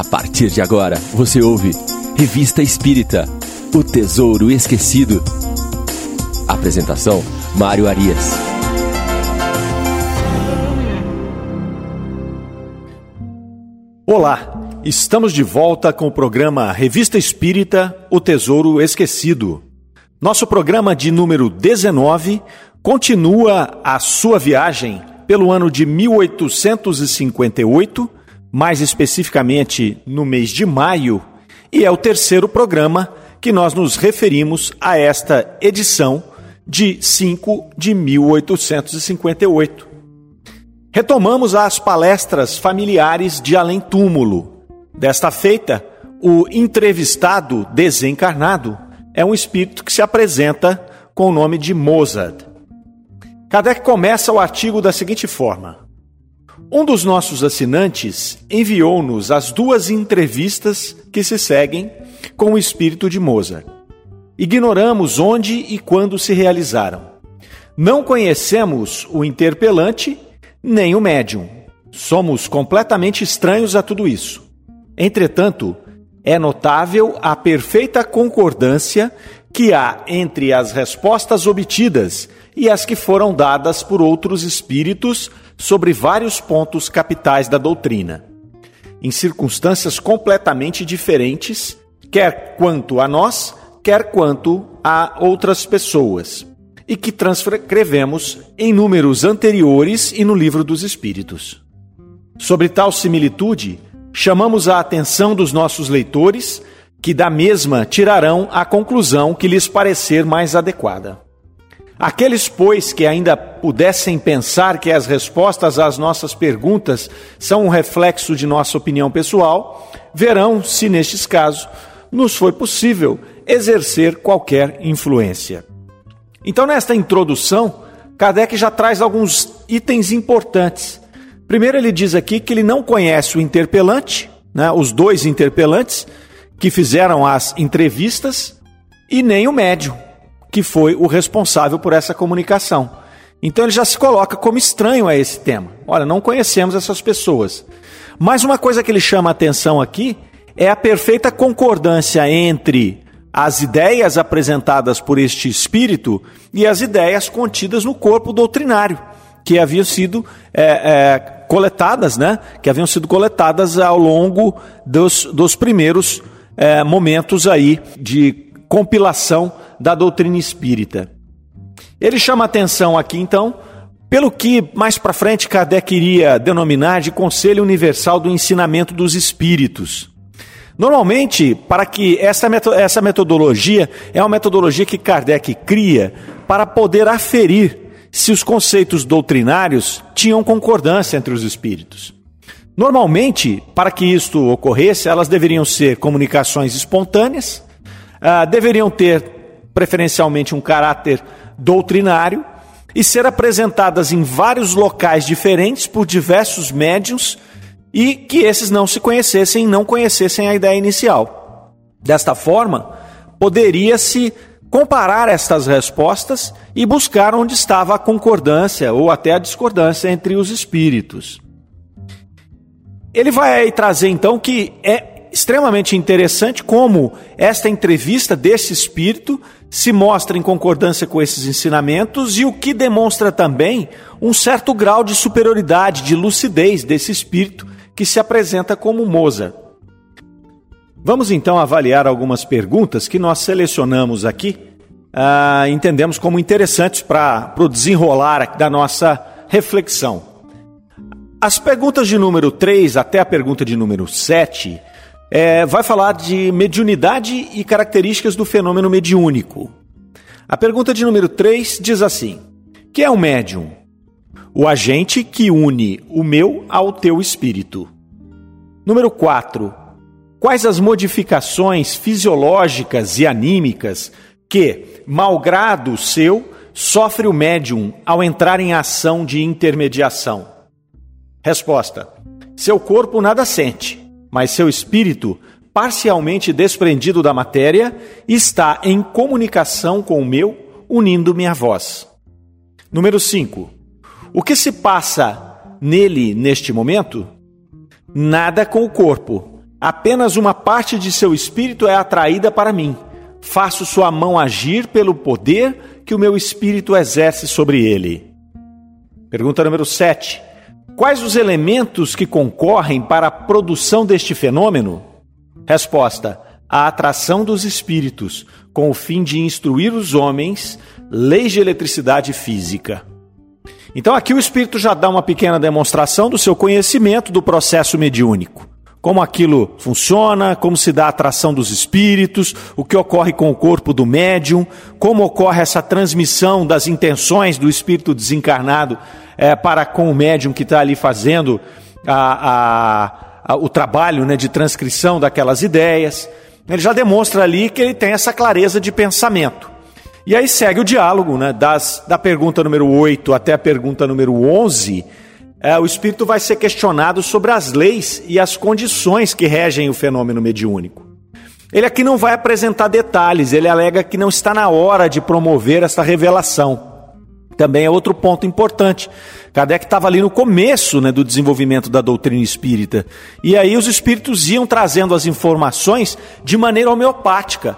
A partir de agora, você ouve Revista Espírita O Tesouro Esquecido. Apresentação: Mário Arias. Olá, estamos de volta com o programa Revista Espírita O Tesouro Esquecido. Nosso programa de número 19 continua a sua viagem pelo ano de 1858, mais especificamente no mês de maio, e é o terceiro programa que nós nos referimos a esta edição de 5 de 1858. Retomamos as palestras familiares de Além Túmulo. Desta feita, o entrevistado desencarnado é um espírito que se apresenta com o nome de Mozart. Kardec começa o artigo da seguinte forma: Um dos nossos assinantes enviou-nos as duas entrevistas que se seguem com o espírito de Mozart. Ignoramos onde e quando se realizaram. Não conhecemos o interpelante nem o médium. Somos completamente estranhos a tudo isso. Entretanto, é notável a perfeita concordância que há entre as respostas obtidas e as que foram dadas por outros espíritos sobre vários pontos capitais da doutrina, em circunstâncias completamente diferentes, quer quanto a nós, quer quanto a outras pessoas, e que transcrevemos em números anteriores e no Livro dos Espíritos. Sobre tal similitude, chamamos a atenção dos nossos leitores, que da mesma tirarão a conclusão que lhes parecer mais adequada. Aqueles, pois, que ainda pudessem pensar que as respostas às nossas perguntas são um reflexo de nossa opinião pessoal, verão se, nestes casos, nos foi possível exercer qualquer influência. Então, nesta introdução, Kardec já traz alguns itens importantes. Primeiro, ele diz aqui que ele não conhece o interpelante, né, os dois interpelantes que fizeram as entrevistas, e nem o médium que foi o responsável por essa comunicação. Então ele já se coloca como estranho a esse tema. Olha, não conhecemos essas pessoas. Mas uma coisa que ele chama a atenção aqui é a perfeita concordância entre as ideias apresentadas por este espírito e as ideias contidas no corpo doutrinário, que haviam sido é, é, coletadas, né? Que haviam sido coletadas ao longo dos, dos primeiros é, momentos aí de compilação da doutrina espírita. Ele chama atenção aqui, então, pelo que mais para frente Kardec iria denominar de Conselho Universal do Ensinamento dos Espíritos. Normalmente, para que essa, essa metodologia é uma metodologia que Kardec cria para poder aferir se os conceitos doutrinários tinham concordância entre os espíritos. Normalmente, para que isto ocorresse, elas deveriam ser comunicações espontâneas, uh, deveriam ter preferencialmente um caráter doutrinário, e ser apresentadas em vários locais diferentes por diversos médiums e que esses não se conhecessem, não conhecessem a ideia inicial. Desta forma, poderia-se comparar estas respostas e buscar onde estava a concordância ou até a discordância entre os espíritos. Ele vai trazer então que é extremamente interessante como esta entrevista desse espírito se mostra em concordância com esses ensinamentos e o que demonstra também um certo grau de superioridade, de lucidez desse espírito que se apresenta como Mozart. Vamos então avaliar algumas perguntas que nós selecionamos aqui, uh, entendemos como interessantes para o desenrolar da nossa reflexão. As perguntas de número 3 até a pergunta de número 7 é, vai falar de mediunidade e características do fenômeno mediúnico. A pergunta de número 3 diz assim: Que é o médium? O agente que une o meu ao teu espírito. Número 4. Quais as modificações fisiológicas e anímicas que, malgrado seu, sofre o médium ao entrar em ação de intermediação? Resposta: Seu corpo nada sente mas seu espírito, parcialmente desprendido da matéria, está em comunicação com o meu, unindo-me à voz. Número 5. O que se passa nele neste momento? Nada com o corpo, Apenas uma parte de seu espírito é atraída para mim. Faço sua mão agir pelo poder que o meu espírito exerce sobre ele. Pergunta número 7. Quais os elementos que concorrem para a produção deste fenômeno? Resposta: a atração dos espíritos, com o fim de instruir os homens leis de eletricidade física. Então aqui o espírito já dá uma pequena demonstração do seu conhecimento do processo mediúnico como aquilo funciona, como se dá a atração dos espíritos, o que ocorre com o corpo do médium, como ocorre essa transmissão das intenções do espírito desencarnado é, para com o médium que está ali fazendo a, a, a, o trabalho né, de transcrição daquelas ideias. Ele já demonstra ali que ele tem essa clareza de pensamento. E aí segue o diálogo, né, das, da pergunta número 8 até a pergunta número 11 é, o espírito vai ser questionado sobre as leis e as condições que regem o fenômeno mediúnico. Ele aqui não vai apresentar detalhes, ele alega que não está na hora de promover essa revelação. Também é outro ponto importante. Kardec estava ali no começo né, do desenvolvimento da doutrina espírita. E aí os espíritos iam trazendo as informações de maneira homeopática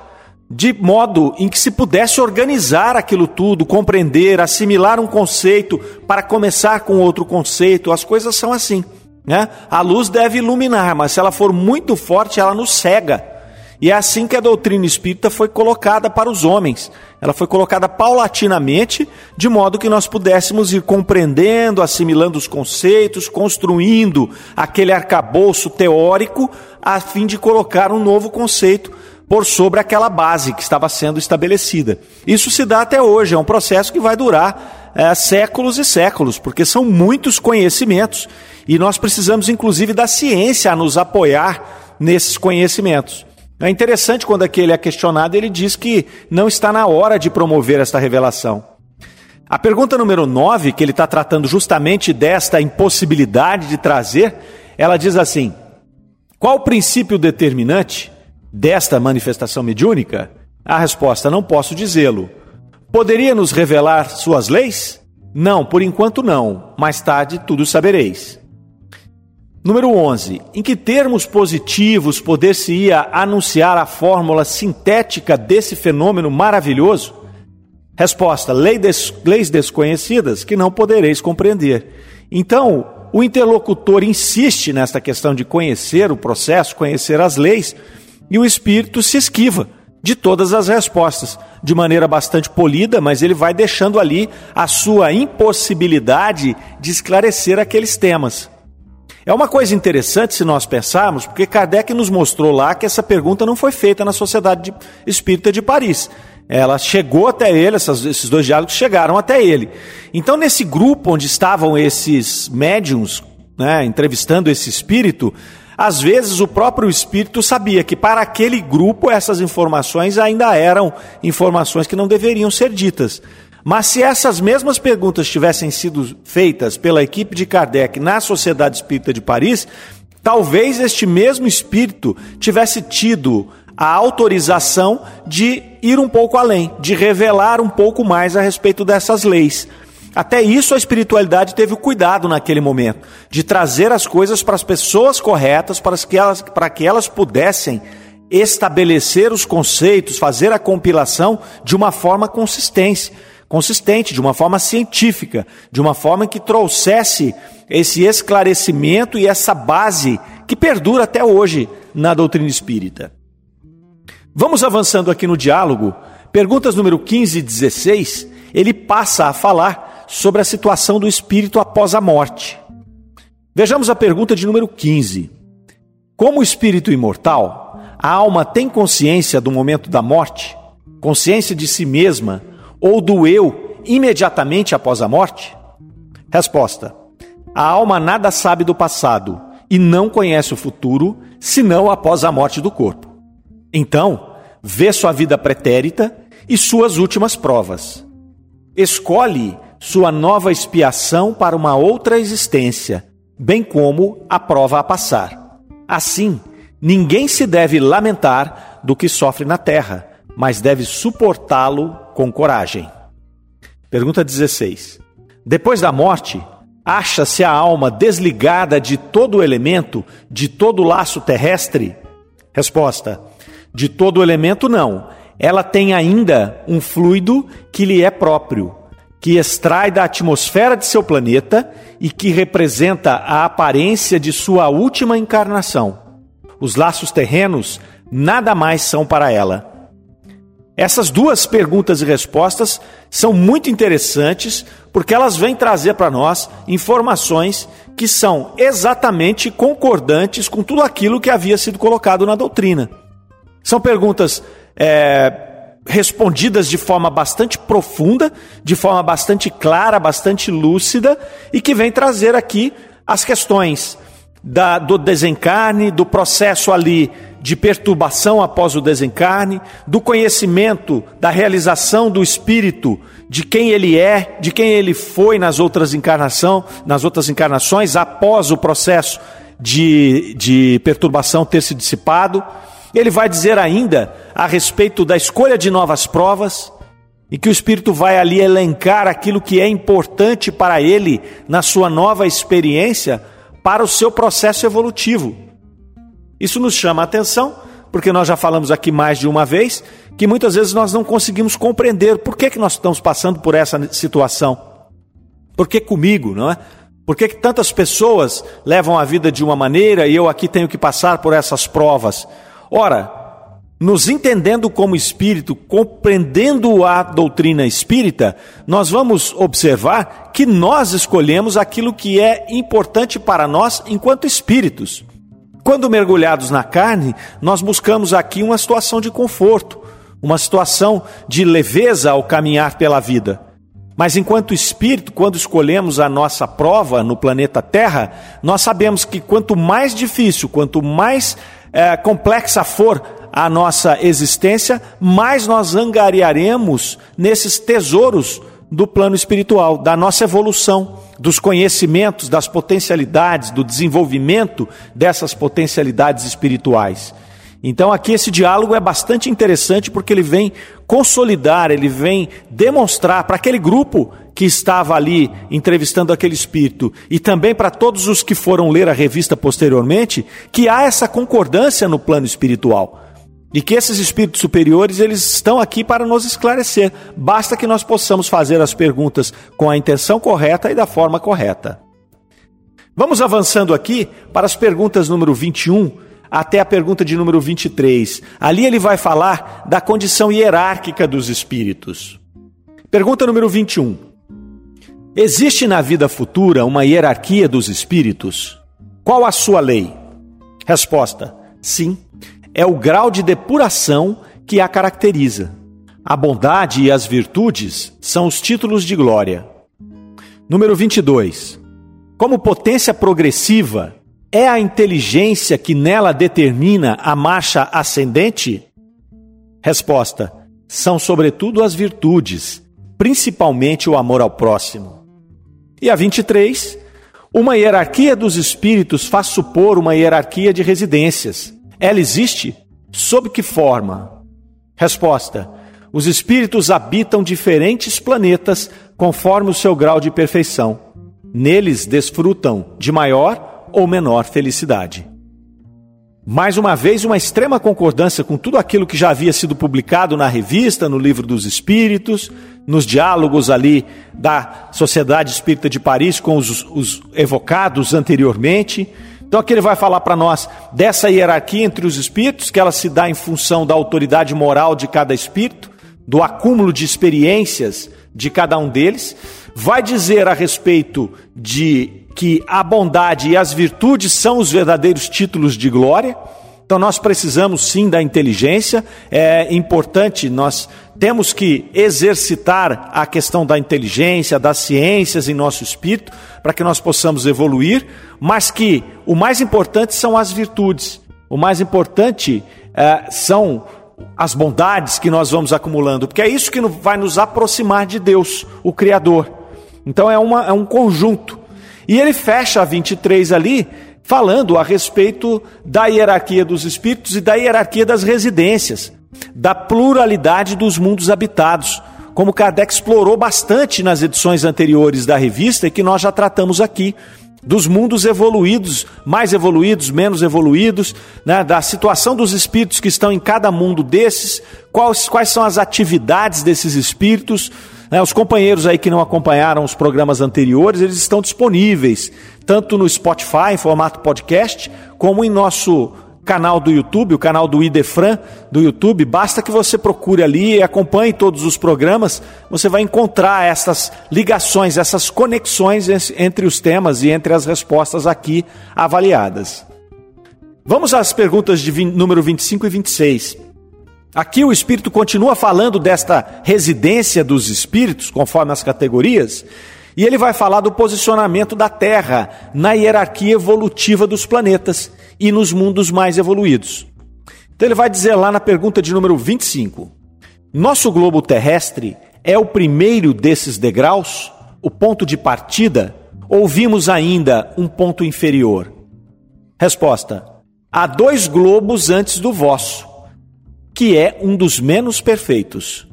de modo em que se pudesse organizar aquilo tudo, compreender, assimilar um conceito para começar com outro conceito. As coisas são assim. Né? A luz deve iluminar, mas se ela for muito forte, ela nos cega. E é assim que a doutrina espírita foi colocada para os homens. Ela foi colocada paulatinamente, de modo que nós pudéssemos ir compreendendo, assimilando os conceitos, construindo aquele arcabouço teórico, a fim de colocar um novo conceito por sobre aquela base que estava sendo estabelecida. Isso se dá até hoje, é um processo que vai durar é, séculos e séculos, porque são muitos conhecimentos e nós precisamos, inclusive, da ciência a nos apoiar nesses conhecimentos. É interessante quando aquele é questionado, ele diz que não está na hora de promover esta revelação. A pergunta número 9, que ele está tratando justamente desta impossibilidade de trazer, ela diz assim: qual o princípio determinante desta manifestação mediúnica? A resposta: não posso dizê-lo. Poderia nos revelar suas leis? Não, por enquanto não. Mais tarde tudo sabereis. Número 11. Em que termos positivos poder-se-ia anunciar a fórmula sintética desse fenômeno maravilhoso? Resposta: leis desconhecidas que não podereis compreender. Então, o interlocutor insiste nesta questão de conhecer o processo, conhecer as leis, e o espírito se esquiva de todas as respostas, de maneira bastante polida, mas ele vai deixando ali a sua impossibilidade de esclarecer aqueles temas. É uma coisa interessante se nós pensarmos, porque Kardec nos mostrou lá que essa pergunta não foi feita na Sociedade Espírita de Paris. Ela chegou até ele, esses dois diálogos chegaram até ele. Então, nesse grupo onde estavam esses médiums, né, entrevistando esse espírito, às vezes o próprio espírito sabia que para aquele grupo essas informações ainda eram informações que não deveriam ser ditas. Mas se essas mesmas perguntas tivessem sido feitas pela equipe de Kardec na Sociedade Espírita de Paris, talvez este mesmo espírito tivesse tido a autorização de ir um pouco além, de revelar um pouco mais a respeito dessas leis. Até isso a espiritualidade teve o cuidado naquele momento, de trazer as coisas para as pessoas corretas, para que elas, para que elas pudessem estabelecer os conceitos, fazer a compilação de uma forma consistente, consistente, de uma forma científica, de uma forma que trouxesse esse esclarecimento e essa base que perdura até hoje na doutrina espírita. Vamos avançando aqui no diálogo. Perguntas número 15 e 16, ele passa a falar sobre a situação do espírito após a morte. Vejamos a pergunta de número 15. Como espírito imortal, a alma tem consciência do momento da morte? Consciência de si mesma ou do eu imediatamente após a morte? Resposta: A alma nada sabe do passado e não conhece o futuro senão após a morte do corpo. Então, vê sua vida pretérita e suas últimas provas. Escolhe sua nova expiação para uma outra existência, bem como a prova a passar. Assim, ninguém se deve lamentar do que sofre na terra, mas deve suportá-lo com coragem. Pergunta 16. Depois da morte, acha-se a alma desligada de todo o elemento, de todo o laço terrestre? Resposta: de todo o elemento, não. Ela tem ainda um fluido que lhe é próprio, que extrai da atmosfera de seu planeta e que representa a aparência de sua última encarnação. Os laços terrenos nada mais são para ela. Essas duas perguntas e respostas são muito interessantes porque elas vêm trazer para nós informações que são exatamente concordantes com tudo aquilo que havia sido colocado na doutrina. São perguntas é, respondidas de forma bastante profunda, de forma bastante clara, bastante lúcida e que vem trazer aqui as questões da, do desencarne, do processo ali de perturbação após o desencarne, do conhecimento da realização do espírito, de quem ele é, de quem ele foi nas outras encarnação, nas outras encarnações após o processo de, de perturbação ter se dissipado. Ele vai dizer ainda a respeito da escolha de novas provas, e que o Espírito vai ali elencar aquilo que é importante para ele na sua nova experiência, para o seu processo evolutivo. Isso nos chama a atenção, porque nós já falamos aqui mais de uma vez, que muitas vezes nós não conseguimos compreender por que, que nós estamos passando por essa situação. Por que comigo, não é? Por que, que tantas pessoas levam a vida de uma maneira e eu aqui tenho que passar por essas provas? Ora, nos entendendo como espírito, compreendendo a doutrina espírita, nós vamos observar que nós escolhemos aquilo que é importante para nós enquanto espíritos. Quando mergulhados na carne, nós buscamos aqui uma situação de conforto, uma situação de leveza ao caminhar pela vida. Mas enquanto espírito, quando escolhemos a nossa prova no planeta Terra, nós sabemos que quanto mais difícil, quanto mais é, complexa for a nossa existência, mais nós angariaremos nesses tesouros do plano espiritual, da nossa evolução, dos conhecimentos, das potencialidades, do desenvolvimento dessas potencialidades espirituais. Então aqui esse diálogo é bastante interessante porque ele vem consolidar, ele vem demonstrar para aquele grupo que estava ali entrevistando aquele espírito e também para todos os que foram ler a revista posteriormente, que há essa concordância no plano espiritual. E que esses espíritos superiores, eles estão aqui para nos esclarecer. Basta que nós possamos fazer as perguntas com a intenção correta e da forma correta. Vamos avançando aqui para as perguntas número 21 até a pergunta de número 23. Ali ele vai falar da condição hierárquica dos espíritos. Pergunta número 21. Existe na vida futura uma hierarquia dos espíritos? Qual a sua lei? Resposta: sim é o grau de depuração que a caracteriza. A bondade e as virtudes são os títulos de glória. Número 22. Como potência progressiva, é a inteligência que nela determina a marcha ascendente? Resposta: são sobretudo as virtudes, principalmente o amor ao próximo. E a 23. Uma hierarquia dos espíritos faz supor uma hierarquia de residências. Ela existe? Sob que forma? Resposta: Os espíritos habitam diferentes planetas conforme o seu grau de perfeição. Neles desfrutam de maior ou menor felicidade. Mais uma vez, uma extrema concordância com tudo aquilo que já havia sido publicado na revista, no livro dos Espíritos, nos diálogos ali da Sociedade Espírita de Paris com os, os evocados anteriormente. Então aqui ele vai falar para nós dessa hierarquia entre os espíritos, que ela se dá em função da autoridade moral de cada espírito, do acúmulo de experiências de cada um deles. Vai dizer a respeito de que a bondade e as virtudes são os verdadeiros títulos de glória. Então nós precisamos sim da inteligência, é importante, nós temos que exercitar a questão da inteligência, das ciências em nosso espírito, para que nós possamos evoluir, mas que o mais importante são as virtudes, o mais importante é, são as bondades que nós vamos acumulando, porque é isso que vai nos aproximar de Deus, o Criador. Então é, uma, é um conjunto. E ele fecha a 23 ali, falando a respeito da hierarquia dos espíritos e da hierarquia das residências, da pluralidade dos mundos habitados, como Kardec explorou bastante nas edições anteriores da revista e que nós já tratamos aqui dos mundos evoluídos, mais evoluídos, menos evoluídos, né, da situação dos espíritos que estão em cada mundo desses, quais, quais são as atividades desses espíritos. Né, os companheiros aí que não acompanharam os programas anteriores, eles estão disponíveis, tanto no Spotify, em formato podcast, como em nosso canal do YouTube, o canal do Idefran do YouTube, basta que você procure ali e acompanhe todos os programas, você vai encontrar essas ligações, essas conexões entre os temas e entre as respostas aqui avaliadas. Vamos às perguntas de 20, número 25 e 26. Aqui o Espírito continua falando desta residência dos espíritos, conforme as categorias, e ele vai falar do posicionamento da Terra na hierarquia evolutiva dos planetas e nos mundos mais evoluídos. Então ele vai dizer lá na pergunta de número 25: Nosso globo terrestre é o primeiro desses degraus, o ponto de partida, ou vimos ainda um ponto inferior? Resposta: Há dois globos antes do vosso, que é um dos menos perfeitos.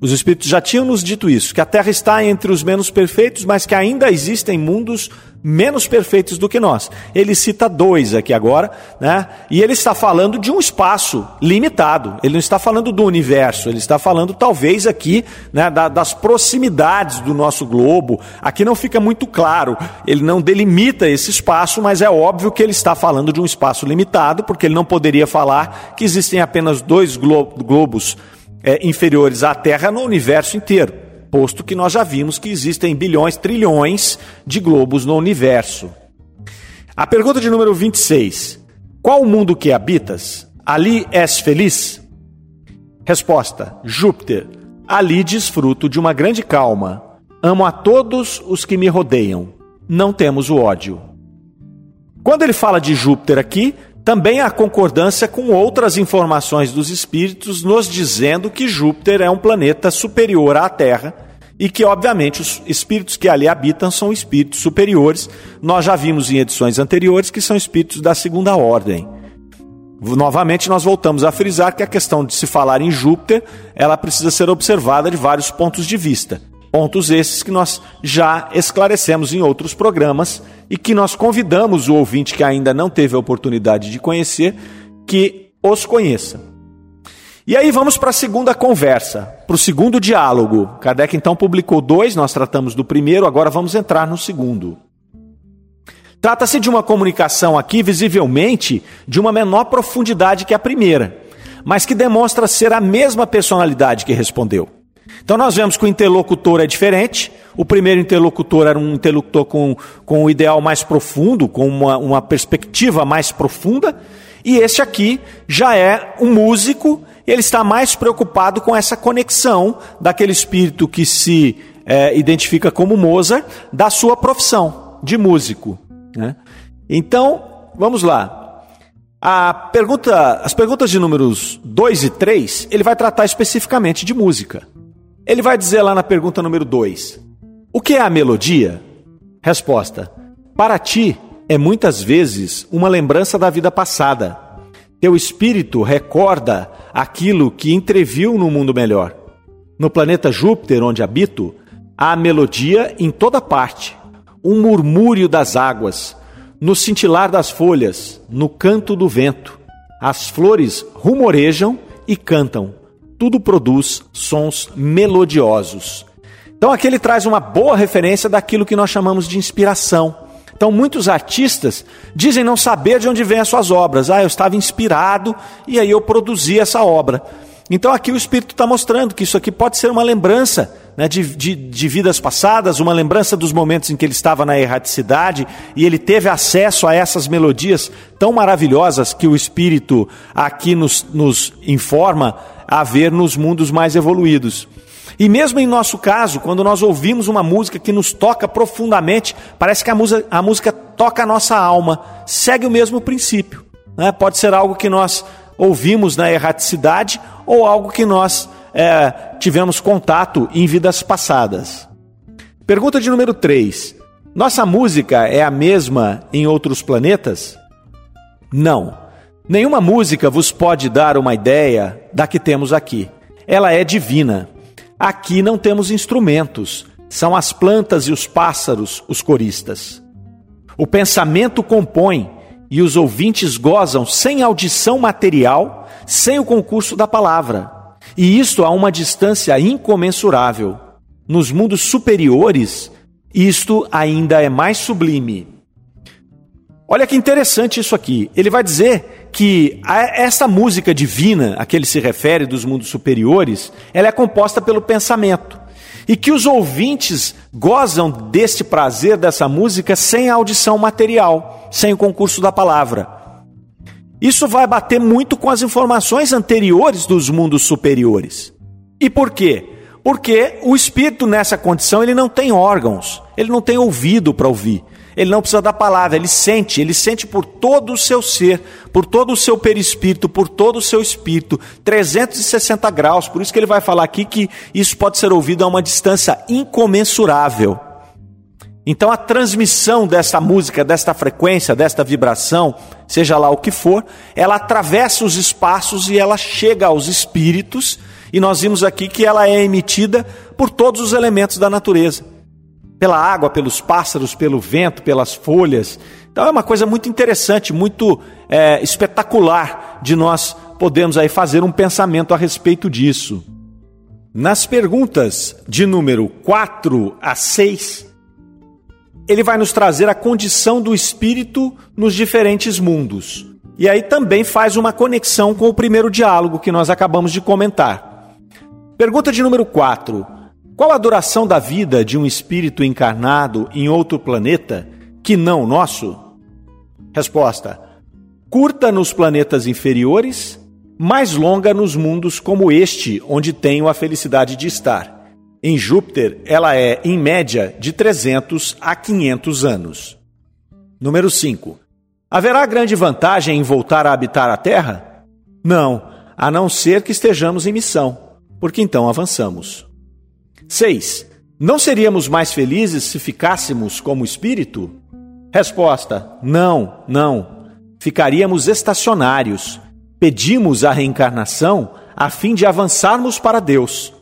Os Espíritos já tinham nos dito isso, que a Terra está entre os menos perfeitos, mas que ainda existem mundos menos perfeitos do que nós. Ele cita dois aqui agora, né? E ele está falando de um espaço limitado. Ele não está falando do universo, ele está falando talvez aqui né, das proximidades do nosso globo. Aqui não fica muito claro, ele não delimita esse espaço, mas é óbvio que ele está falando de um espaço limitado, porque ele não poderia falar que existem apenas dois globos é, inferiores à Terra no universo inteiro, posto que nós já vimos que existem bilhões, trilhões de globos no universo. A pergunta de número 26: Qual o mundo que habitas? Ali és feliz? Resposta: Júpiter. Ali desfruto de uma grande calma. Amo a todos os que me rodeiam. Não temos o ódio. Quando ele fala de Júpiter aqui, também há concordância com outras informações dos espíritos nos dizendo que Júpiter é um planeta superior à Terra e que, obviamente, os espíritos que ali habitam são espíritos superiores. Nós já vimos em edições anteriores que são espíritos da segunda ordem. Novamente, nós voltamos a frisar que a questão de se falar em Júpiter, ela precisa ser observada de vários pontos de vista. Pontos esses que nós já esclarecemos em outros programas e que nós convidamos o ouvinte que ainda não teve a oportunidade de conhecer que os conheça. E aí vamos para a segunda conversa, para o segundo diálogo. Kardec então publicou dois, nós tratamos do primeiro, agora vamos entrar no segundo. Trata-se de uma comunicação aqui, visivelmente, de uma menor profundidade que a primeira, mas que demonstra ser a mesma personalidade que respondeu. Então nós vemos que o interlocutor é diferente. O primeiro interlocutor era um interlocutor com, com um ideal mais profundo, com uma, uma perspectiva mais profunda. E este aqui já é um músico, ele está mais preocupado com essa conexão daquele espírito que se é, identifica como Mozart, da sua profissão de músico. Né? Então, vamos lá. Pergunta, as perguntas de números 2 e 3, ele vai tratar especificamente de música. Ele vai dizer lá na pergunta número 2: O que é a melodia? Resposta: Para ti é muitas vezes uma lembrança da vida passada. Teu espírito recorda aquilo que entreviu no mundo melhor. No planeta Júpiter, onde habito, há melodia em toda parte, um murmúrio das águas, no cintilar das folhas, no canto do vento. As flores rumorejam e cantam tudo produz sons melodiosos. Então aqui ele traz uma boa referência daquilo que nós chamamos de inspiração. Então muitos artistas dizem não saber de onde vêm as suas obras. Ah, eu estava inspirado e aí eu produzi essa obra. Então aqui o Espírito está mostrando que isso aqui pode ser uma lembrança né, de, de, de, vidas passadas, uma lembrança dos momentos em que ele estava na erraticidade e ele teve acesso a essas melodias tão maravilhosas que o Espírito aqui nos, nos informa a ver nos mundos mais evoluídos. E mesmo em nosso caso, quando nós ouvimos uma música que nos toca profundamente, parece que a música, a música toca a nossa alma, segue o mesmo princípio. Né? Pode ser algo que nós ouvimos na erraticidade ou algo que nós é, tivemos contato em vidas passadas. Pergunta de número 3. Nossa música é a mesma em outros planetas? Não. Nenhuma música vos pode dar uma ideia da que temos aqui. Ela é divina. aqui não temos instrumentos, são as plantas e os pássaros os coristas. O pensamento compõe e os ouvintes gozam sem audição material, sem o concurso da palavra. E isto a uma distância incomensurável. Nos mundos superiores, isto ainda é mais sublime. Olha que interessante isso aqui. Ele vai dizer que essa música divina a que ele se refere dos mundos superiores, ela é composta pelo pensamento. E que os ouvintes gozam deste prazer dessa música sem a audição material, sem o concurso da palavra. Isso vai bater muito com as informações anteriores dos mundos superiores. E por quê? Porque o espírito nessa condição ele não tem órgãos, ele não tem ouvido para ouvir. Ele não precisa da palavra, ele sente, ele sente por todo o seu ser, por todo o seu perispírito, por todo o seu espírito, 360 graus. Por isso que ele vai falar aqui que isso pode ser ouvido a uma distância incomensurável. Então a transmissão dessa música, desta frequência, desta vibração, seja lá o que for, ela atravessa os espaços e ela chega aos espíritos, e nós vimos aqui que ela é emitida por todos os elementos da natureza pela água, pelos pássaros, pelo vento, pelas folhas. Então é uma coisa muito interessante, muito é, espetacular de nós podermos aí fazer um pensamento a respeito disso. Nas perguntas de número 4 a 6, ele vai nos trazer a condição do espírito nos diferentes mundos. E aí também faz uma conexão com o primeiro diálogo que nós acabamos de comentar. Pergunta de número 4. Qual a duração da vida de um espírito encarnado em outro planeta que não nosso? Resposta: curta nos planetas inferiores, mais longa nos mundos como este, onde tenho a felicidade de estar. Em Júpiter, ela é, em média, de 300 a 500 anos. Número 5. Haverá grande vantagem em voltar a habitar a Terra? Não, a não ser que estejamos em missão, porque então avançamos. 6. Não seríamos mais felizes se ficássemos como espírito? Resposta: Não, não. Ficaríamos estacionários. Pedimos a reencarnação a fim de avançarmos para Deus.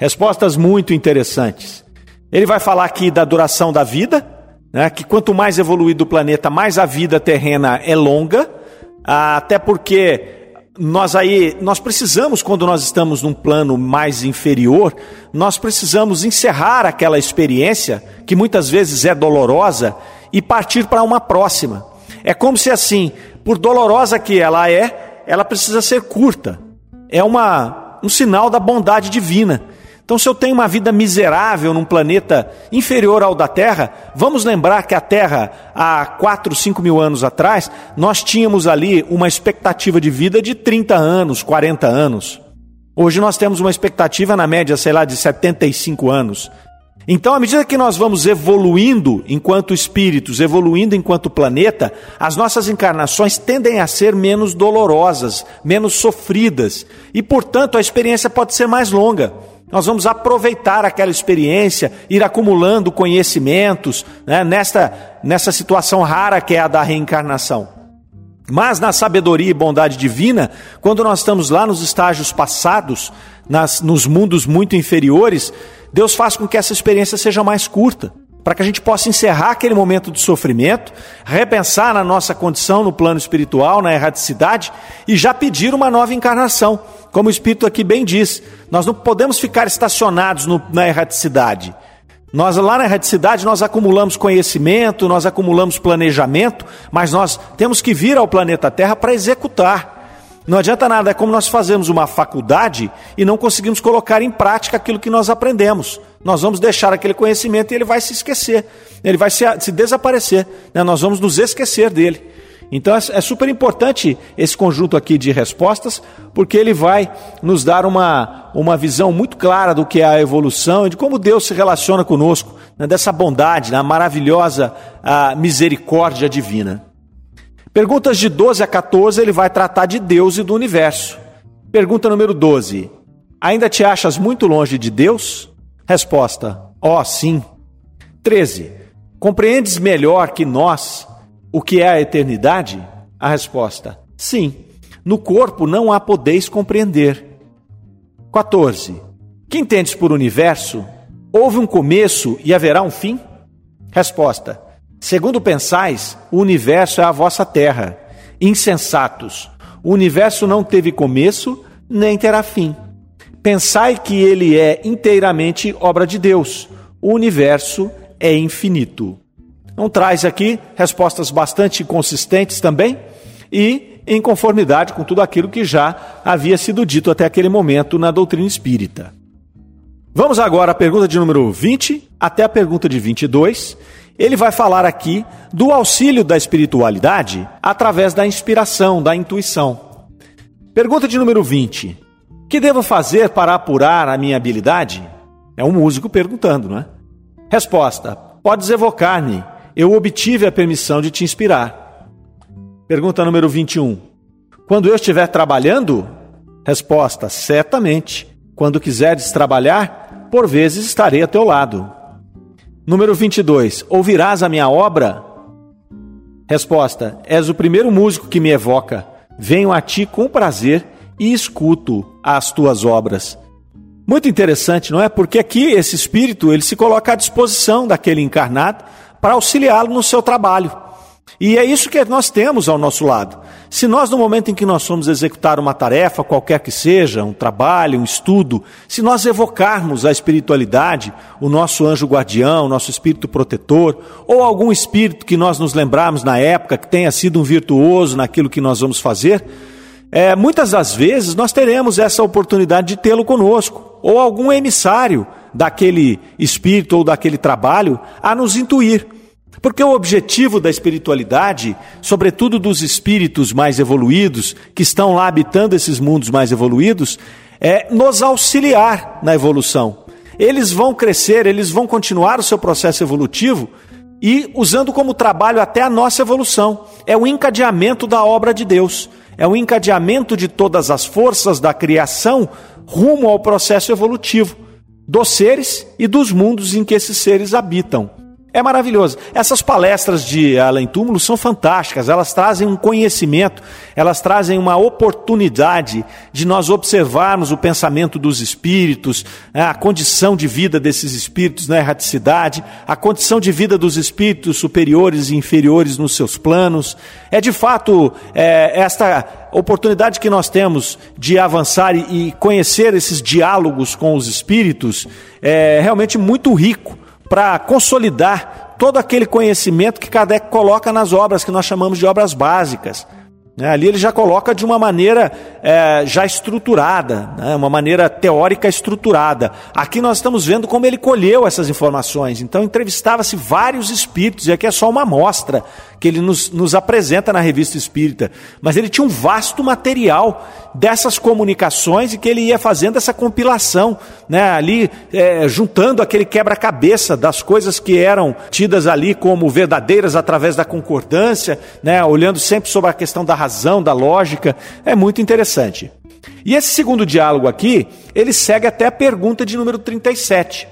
Respostas muito interessantes. Ele vai falar aqui da duração da vida, né, que quanto mais evoluído o planeta, mais a vida terrena é longa, até porque nós aí, nós precisamos, quando nós estamos num plano mais inferior, nós precisamos encerrar aquela experiência, que muitas vezes é dolorosa, e partir para uma próxima. É como se assim, por dolorosa que ela é, ela precisa ser curta. É uma, um sinal da bondade divina. Então, se eu tenho uma vida miserável num planeta inferior ao da Terra, vamos lembrar que a Terra, há 4, 5 mil anos atrás, nós tínhamos ali uma expectativa de vida de 30 anos, 40 anos. Hoje nós temos uma expectativa, na média, sei lá, de 75 anos. Então, à medida que nós vamos evoluindo enquanto espíritos, evoluindo enquanto planeta, as nossas encarnações tendem a ser menos dolorosas, menos sofridas, e, portanto, a experiência pode ser mais longa. Nós vamos aproveitar aquela experiência, ir acumulando conhecimentos né, nesta, nessa situação rara que é a da reencarnação. Mas na sabedoria e bondade divina, quando nós estamos lá nos estágios passados, nas, nos mundos muito inferiores, Deus faz com que essa experiência seja mais curta para que a gente possa encerrar aquele momento de sofrimento, repensar na nossa condição no plano espiritual, na erraticidade e já pedir uma nova encarnação. Como o Espírito aqui bem diz, nós não podemos ficar estacionados no, na erraticidade. Nós lá na erraticidade nós acumulamos conhecimento, nós acumulamos planejamento, mas nós temos que vir ao planeta Terra para executar. Não adianta nada, é como nós fazemos uma faculdade e não conseguimos colocar em prática aquilo que nós aprendemos. Nós vamos deixar aquele conhecimento e ele vai se esquecer, ele vai se, se desaparecer, né? nós vamos nos esquecer dele. Então é, é super importante esse conjunto aqui de respostas, porque ele vai nos dar uma, uma visão muito clara do que é a evolução e de como Deus se relaciona conosco, né? dessa bondade, na maravilhosa misericórdia divina. Perguntas de 12 a 14, ele vai tratar de Deus e do universo. Pergunta número 12: Ainda te achas muito longe de Deus? Resposta: Ó, oh, sim. 13. Compreendes melhor que nós o que é a eternidade? A resposta: Sim. No corpo não há podeis compreender. 14. Que entendes por universo? Houve um começo e haverá um fim? Resposta: Segundo pensais, o universo é a vossa terra. Insensatos. O universo não teve começo, nem terá fim. Pensai que ele é inteiramente obra de Deus. O universo é infinito. Então traz aqui respostas bastante consistentes também e em conformidade com tudo aquilo que já havia sido dito até aquele momento na doutrina espírita. Vamos agora à pergunta de número 20 até a pergunta de 22. Ele vai falar aqui do auxílio da espiritualidade através da inspiração, da intuição. Pergunta de número 20. Que devo fazer para apurar a minha habilidade? É um músico perguntando, não é? Resposta: Podes evocar-me. Eu obtive a permissão de te inspirar. Pergunta número 21. Quando eu estiver trabalhando? Resposta: Certamente. Quando quiseres trabalhar, por vezes estarei a teu lado. Número 22. Ouvirás a minha obra? Resposta: És o primeiro músico que me evoca. Venho a ti com prazer e escuto as tuas obras. Muito interessante, não é? Porque aqui esse espírito, ele se coloca à disposição daquele encarnado para auxiliá-lo no seu trabalho. E é isso que nós temos ao nosso lado. Se nós, no momento em que nós formos executar uma tarefa, qualquer que seja, um trabalho, um estudo, se nós evocarmos a espiritualidade, o nosso anjo guardião, o nosso espírito protetor, ou algum espírito que nós nos lembrarmos na época que tenha sido um virtuoso naquilo que nós vamos fazer, é, muitas das vezes nós teremos essa oportunidade de tê-lo conosco, ou algum emissário daquele espírito ou daquele trabalho a nos intuir. Porque o objetivo da espiritualidade, sobretudo dos espíritos mais evoluídos, que estão lá habitando esses mundos mais evoluídos, é nos auxiliar na evolução. Eles vão crescer, eles vão continuar o seu processo evolutivo e usando como trabalho até a nossa evolução. É o encadeamento da obra de Deus é o encadeamento de todas as forças da criação rumo ao processo evolutivo dos seres e dos mundos em que esses seres habitam. É maravilhoso. Essas palestras de Além Túmulo são fantásticas. Elas trazem um conhecimento, elas trazem uma oportunidade de nós observarmos o pensamento dos espíritos, né, a condição de vida desses espíritos na erraticidade, a condição de vida dos espíritos superiores e inferiores nos seus planos. É de fato é, esta oportunidade que nós temos de avançar e conhecer esses diálogos com os espíritos é realmente muito rico para consolidar todo aquele conhecimento que Kardec coloca nas obras que nós chamamos de obras básicas. Né? Ali ele já coloca de uma maneira é, já estruturada, né? uma maneira teórica estruturada. Aqui nós estamos vendo como ele colheu essas informações. Então entrevistava-se vários espíritos, e aqui é só uma amostra que ele nos, nos apresenta na revista espírita. Mas ele tinha um vasto material dessas comunicações e que ele ia fazendo essa compilação, né? ali é, juntando aquele quebra-cabeça das coisas que eram tidas ali como verdadeiras através da concordância, né? olhando sempre sobre a questão da razão, da lógica, é muito interessante. E esse segundo diálogo aqui, ele segue até a pergunta de número 37.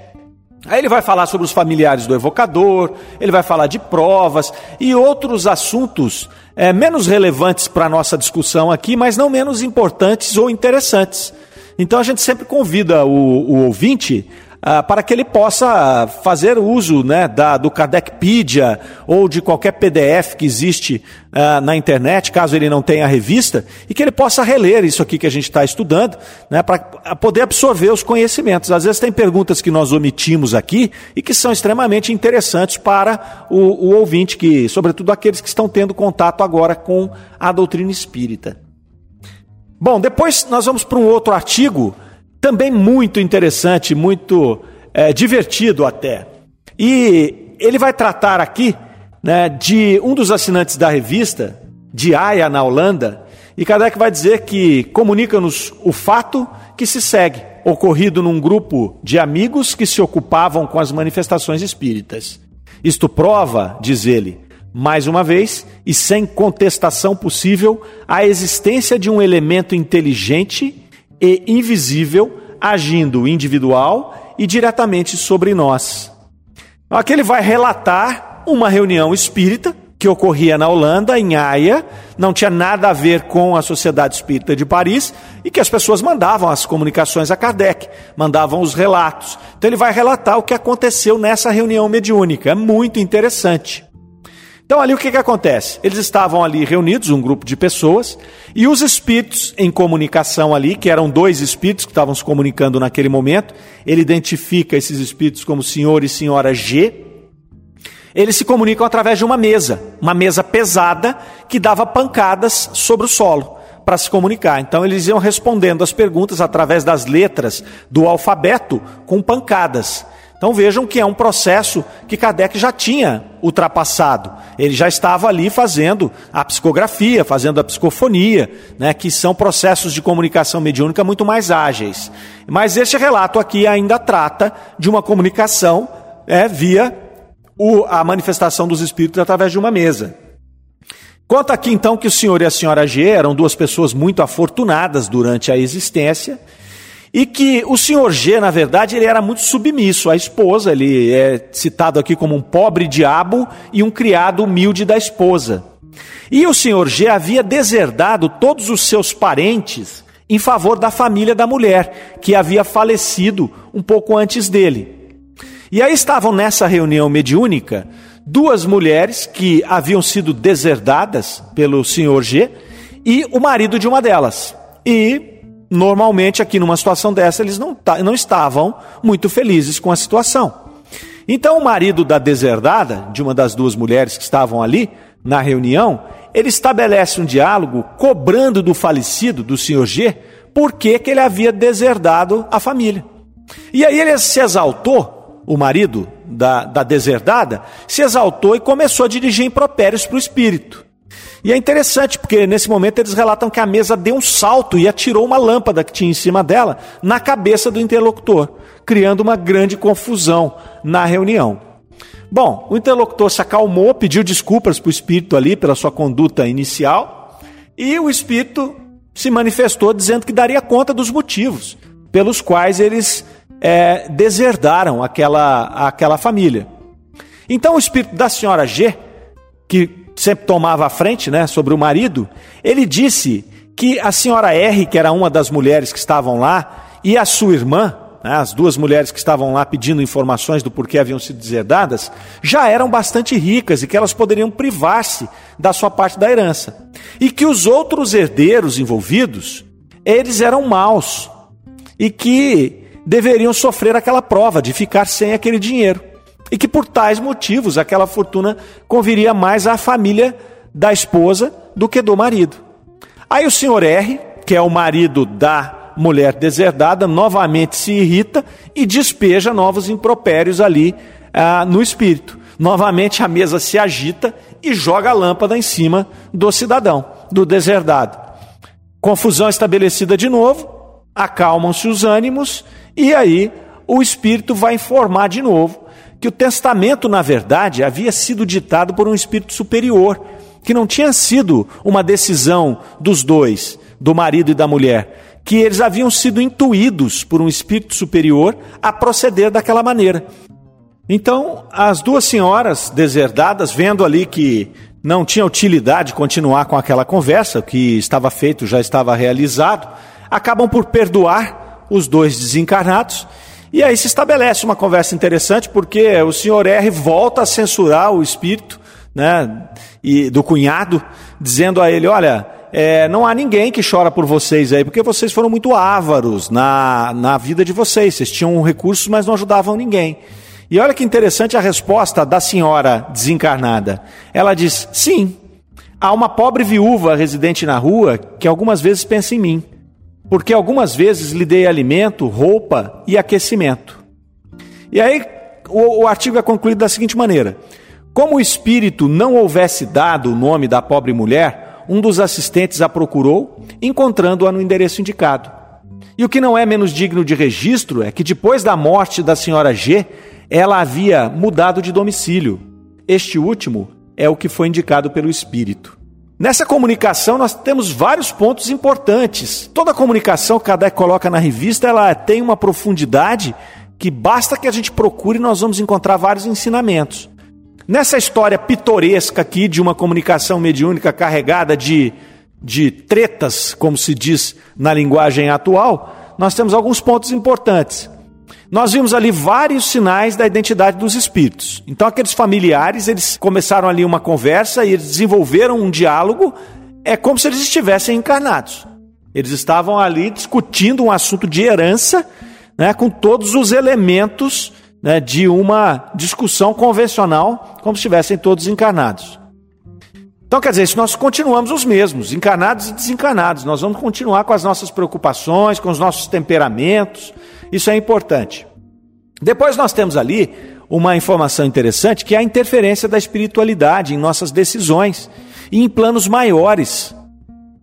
Aí ele vai falar sobre os familiares do evocador, ele vai falar de provas e outros assuntos é, menos relevantes para a nossa discussão aqui, mas não menos importantes ou interessantes. Então a gente sempre convida o, o ouvinte ah, para que ele possa fazer uso né, da, do Kardecpedia ou de qualquer PDF que existe ah, na internet, caso ele não tenha a revista, e que ele possa reler isso aqui que a gente está estudando, né, para poder absorver os conhecimentos. Às vezes tem perguntas que nós omitimos aqui e que são extremamente interessantes para o, o ouvinte, que, sobretudo aqueles que estão tendo contato agora com a doutrina espírita. Bom, depois nós vamos para um outro artigo também muito interessante, muito é, divertido até. E ele vai tratar aqui né, de um dos assinantes da revista, de Aya, na Holanda, e Kardec vai dizer que comunica-nos o fato que se segue, ocorrido num grupo de amigos que se ocupavam com as manifestações espíritas. Isto prova, diz ele, mais uma vez, e sem contestação possível, a existência de um elemento inteligente e invisível, agindo individual e diretamente sobre nós. Aqui ele vai relatar uma reunião espírita que ocorria na Holanda, em Haia, não tinha nada a ver com a Sociedade Espírita de Paris, e que as pessoas mandavam as comunicações a Kardec, mandavam os relatos. Então ele vai relatar o que aconteceu nessa reunião mediúnica. É muito interessante. Então, ali o que, que acontece? Eles estavam ali reunidos, um grupo de pessoas, e os espíritos em comunicação ali, que eram dois espíritos que estavam se comunicando naquele momento, ele identifica esses espíritos como senhor e senhora G. Eles se comunicam através de uma mesa, uma mesa pesada que dava pancadas sobre o solo para se comunicar. Então eles iam respondendo as perguntas através das letras do alfabeto com pancadas. Então vejam que é um processo que Kardec já tinha ultrapassado. Ele já estava ali fazendo a psicografia, fazendo a psicofonia, né, que são processos de comunicação mediúnica muito mais ágeis. Mas este relato aqui ainda trata de uma comunicação é, via o, a manifestação dos espíritos através de uma mesa. Conta aqui então que o senhor e a senhora G eram duas pessoas muito afortunadas durante a existência e que o senhor G, na verdade, ele era muito submisso à esposa, ele é citado aqui como um pobre diabo e um criado humilde da esposa. E o senhor G havia deserdado todos os seus parentes em favor da família da mulher, que havia falecido um pouco antes dele. E aí estavam nessa reunião mediúnica duas mulheres que haviam sido deserdadas pelo senhor G e o marido de uma delas. E normalmente aqui numa situação dessa eles não, não estavam muito felizes com a situação. Então o marido da deserdada, de uma das duas mulheres que estavam ali na reunião, ele estabelece um diálogo cobrando do falecido, do senhor G, por que, ele havia deserdado a família. E aí ele se exaltou, o marido da, da deserdada, se exaltou e começou a dirigir impropérios para o espírito. E é interessante porque nesse momento eles relatam que a mesa deu um salto e atirou uma lâmpada que tinha em cima dela na cabeça do interlocutor, criando uma grande confusão na reunião. Bom, o interlocutor se acalmou, pediu desculpas para o espírito ali pela sua conduta inicial, e o espírito se manifestou dizendo que daria conta dos motivos pelos quais eles é, deserdaram aquela, aquela família. Então o espírito da senhora G, que sempre tomava a frente né, sobre o marido, ele disse que a senhora R, que era uma das mulheres que estavam lá, e a sua irmã, né, as duas mulheres que estavam lá pedindo informações do porquê haviam sido deserdadas, já eram bastante ricas e que elas poderiam privar-se da sua parte da herança. E que os outros herdeiros envolvidos, eles eram maus e que deveriam sofrer aquela prova de ficar sem aquele dinheiro e que por tais motivos aquela fortuna conviria mais à família da esposa do que do marido. Aí o senhor R, que é o marido da mulher deserdada, novamente se irrita e despeja novos impropérios ali ah, no espírito. Novamente a mesa se agita e joga a lâmpada em cima do cidadão, do deserdado. Confusão estabelecida de novo, acalmam-se os ânimos e aí o espírito vai informar de novo que o testamento, na verdade, havia sido ditado por um espírito superior, que não tinha sido uma decisão dos dois, do marido e da mulher, que eles haviam sido intuídos por um espírito superior a proceder daquela maneira. Então, as duas senhoras deserdadas, vendo ali que não tinha utilidade continuar com aquela conversa, o que estava feito já estava realizado, acabam por perdoar os dois desencarnados e aí se estabelece uma conversa interessante, porque o senhor R volta a censurar o espírito né, e, do cunhado, dizendo a ele: olha, é, não há ninguém que chora por vocês aí, porque vocês foram muito ávaros na, na vida de vocês. Vocês tinham recursos, mas não ajudavam ninguém. E olha que interessante a resposta da senhora desencarnada. Ela diz: sim, há uma pobre viúva residente na rua que algumas vezes pensa em mim porque algumas vezes lhe dei alimento, roupa e aquecimento. E aí o, o artigo é concluído da seguinte maneira: como o espírito não houvesse dado o nome da pobre mulher, um dos assistentes a procurou, encontrando-a no endereço indicado. E o que não é menos digno de registro é que depois da morte da senhora G, ela havia mudado de domicílio. Este último é o que foi indicado pelo espírito. Nessa comunicação nós temos vários pontos importantes. Toda comunicação que Kardec coloca na revista, ela tem uma profundidade que basta que a gente procure e nós vamos encontrar vários ensinamentos. Nessa história pitoresca aqui de uma comunicação mediúnica carregada de, de tretas, como se diz na linguagem atual, nós temos alguns pontos importantes. Nós vimos ali vários sinais da identidade dos espíritos. Então aqueles familiares, eles começaram ali uma conversa e eles desenvolveram um diálogo, é como se eles estivessem encarnados. Eles estavam ali discutindo um assunto de herança, né, com todos os elementos né, de uma discussão convencional, como se estivessem todos encarnados. Então, quer dizer, se nós continuamos os mesmos, encarnados e desencarnados, nós vamos continuar com as nossas preocupações, com os nossos temperamentos, isso é importante. Depois nós temos ali uma informação interessante que é a interferência da espiritualidade em nossas decisões e em planos maiores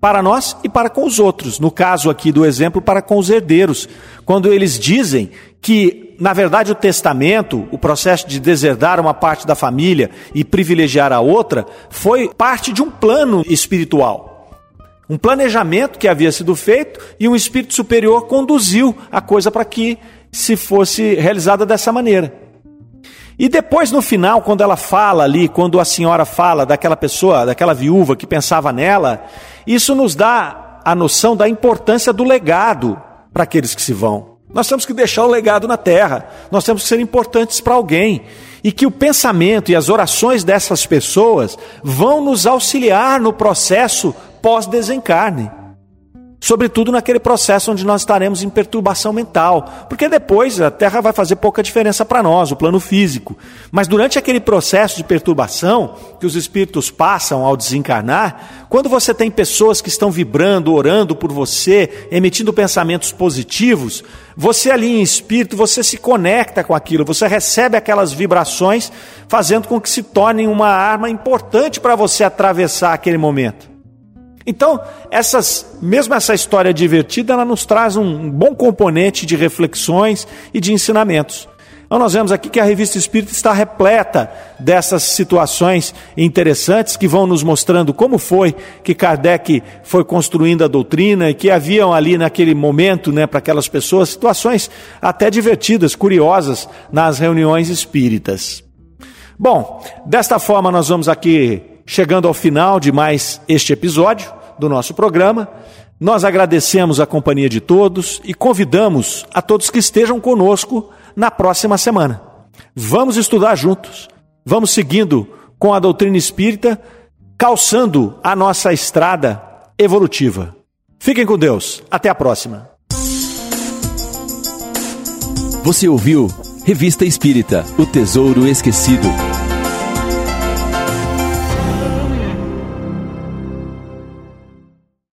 para nós e para com os outros. No caso aqui do exemplo, para com os herdeiros, quando eles dizem que, na verdade, o testamento, o processo de deserdar uma parte da família e privilegiar a outra, foi parte de um plano espiritual. Um planejamento que havia sido feito e um espírito superior conduziu a coisa para que se fosse realizada dessa maneira. E depois, no final, quando ela fala ali, quando a senhora fala daquela pessoa, daquela viúva que pensava nela, isso nos dá a noção da importância do legado para aqueles que se vão. Nós temos que deixar o legado na terra, nós temos que ser importantes para alguém. E que o pensamento e as orações dessas pessoas vão nos auxiliar no processo pós-desencarne. Sobretudo naquele processo onde nós estaremos em perturbação mental, porque depois a Terra vai fazer pouca diferença para nós, o plano físico. Mas durante aquele processo de perturbação que os espíritos passam ao desencarnar, quando você tem pessoas que estão vibrando, orando por você, emitindo pensamentos positivos, você ali em espírito, você se conecta com aquilo, você recebe aquelas vibrações, fazendo com que se tornem uma arma importante para você atravessar aquele momento. Então, essas, mesmo essa história divertida, ela nos traz um bom componente de reflexões e de ensinamentos. Então, nós vemos aqui que a revista Espírita está repleta dessas situações interessantes que vão nos mostrando como foi que Kardec foi construindo a doutrina e que haviam ali naquele momento, né, para aquelas pessoas, situações até divertidas, curiosas nas reuniões espíritas. Bom, desta forma nós vamos aqui chegando ao final de mais este episódio do nosso programa. Nós agradecemos a companhia de todos e convidamos a todos que estejam conosco na próxima semana. Vamos estudar juntos, vamos seguindo com a doutrina espírita, calçando a nossa estrada evolutiva. Fiquem com Deus, até a próxima. Você ouviu Revista Espírita O Tesouro Esquecido.